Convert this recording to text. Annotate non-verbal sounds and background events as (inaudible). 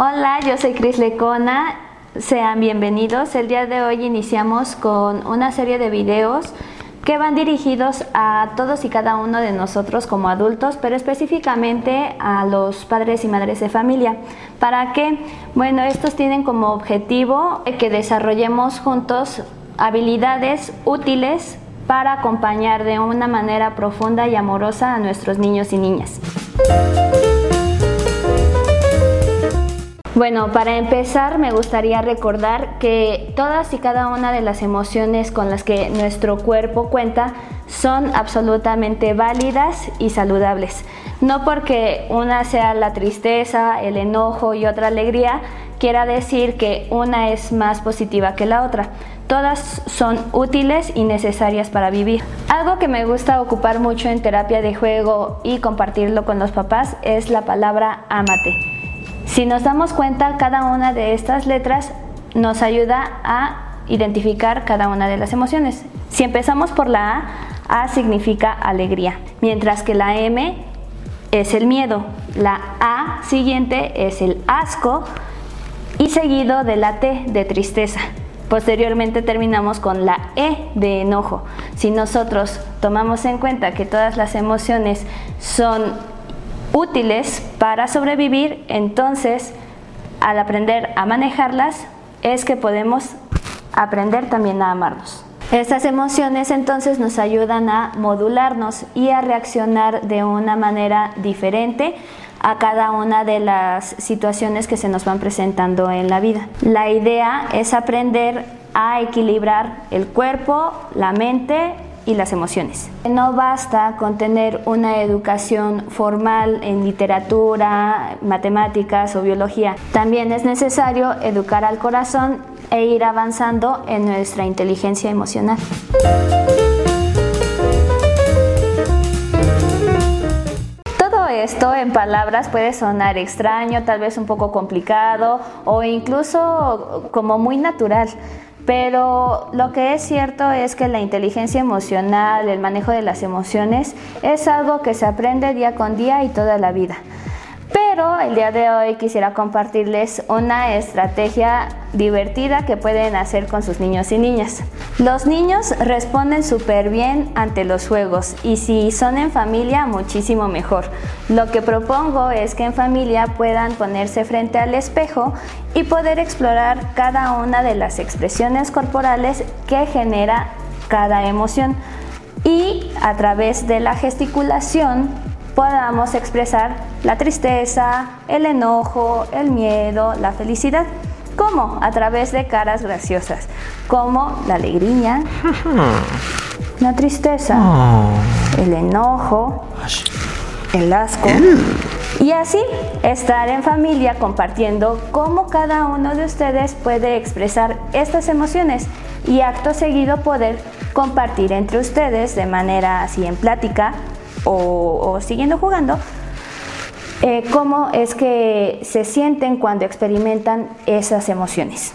Hola, yo soy Cris Lecona. Sean bienvenidos. El día de hoy iniciamos con una serie de videos que van dirigidos a todos y cada uno de nosotros como adultos, pero específicamente a los padres y madres de familia. ¿Para qué? Bueno, estos tienen como objetivo que desarrollemos juntos habilidades útiles para acompañar de una manera profunda y amorosa a nuestros niños y niñas. Bueno, para empezar me gustaría recordar que todas y cada una de las emociones con las que nuestro cuerpo cuenta son absolutamente válidas y saludables. No porque una sea la tristeza, el enojo y otra alegría, quiera decir que una es más positiva que la otra. Todas son útiles y necesarias para vivir. Algo que me gusta ocupar mucho en terapia de juego y compartirlo con los papás es la palabra amate. Si nos damos cuenta, cada una de estas letras nos ayuda a identificar cada una de las emociones. Si empezamos por la A, A significa alegría, mientras que la M es el miedo, la A siguiente es el asco y seguido de la T de tristeza. Posteriormente terminamos con la E de enojo. Si nosotros tomamos en cuenta que todas las emociones son útiles para sobrevivir, entonces al aprender a manejarlas es que podemos aprender también a amarnos. Estas emociones entonces nos ayudan a modularnos y a reaccionar de una manera diferente a cada una de las situaciones que se nos van presentando en la vida. La idea es aprender a equilibrar el cuerpo, la mente y las emociones. No basta con tener una educación formal en literatura, matemáticas o biología. También es necesario educar al corazón e ir avanzando en nuestra inteligencia emocional. Todo esto en palabras puede sonar extraño, tal vez un poco complicado o incluso como muy natural. Pero lo que es cierto es que la inteligencia emocional, el manejo de las emociones, es algo que se aprende día con día y toda la vida. El día de hoy quisiera compartirles una estrategia divertida que pueden hacer con sus niños y niñas. Los niños responden súper bien ante los juegos y si son en familia muchísimo mejor. Lo que propongo es que en familia puedan ponerse frente al espejo y poder explorar cada una de las expresiones corporales que genera cada emoción y a través de la gesticulación podamos expresar la tristeza, el enojo, el miedo, la felicidad. ¿Cómo? A través de caras graciosas, como la alegría, (laughs) la tristeza, oh. el enojo, el asco. Y así estar en familia compartiendo cómo cada uno de ustedes puede expresar estas emociones y acto seguido poder compartir entre ustedes de manera así en plática o, siguiendo jugando, eh, cómo es que se sienten cuando experimentan esas emociones.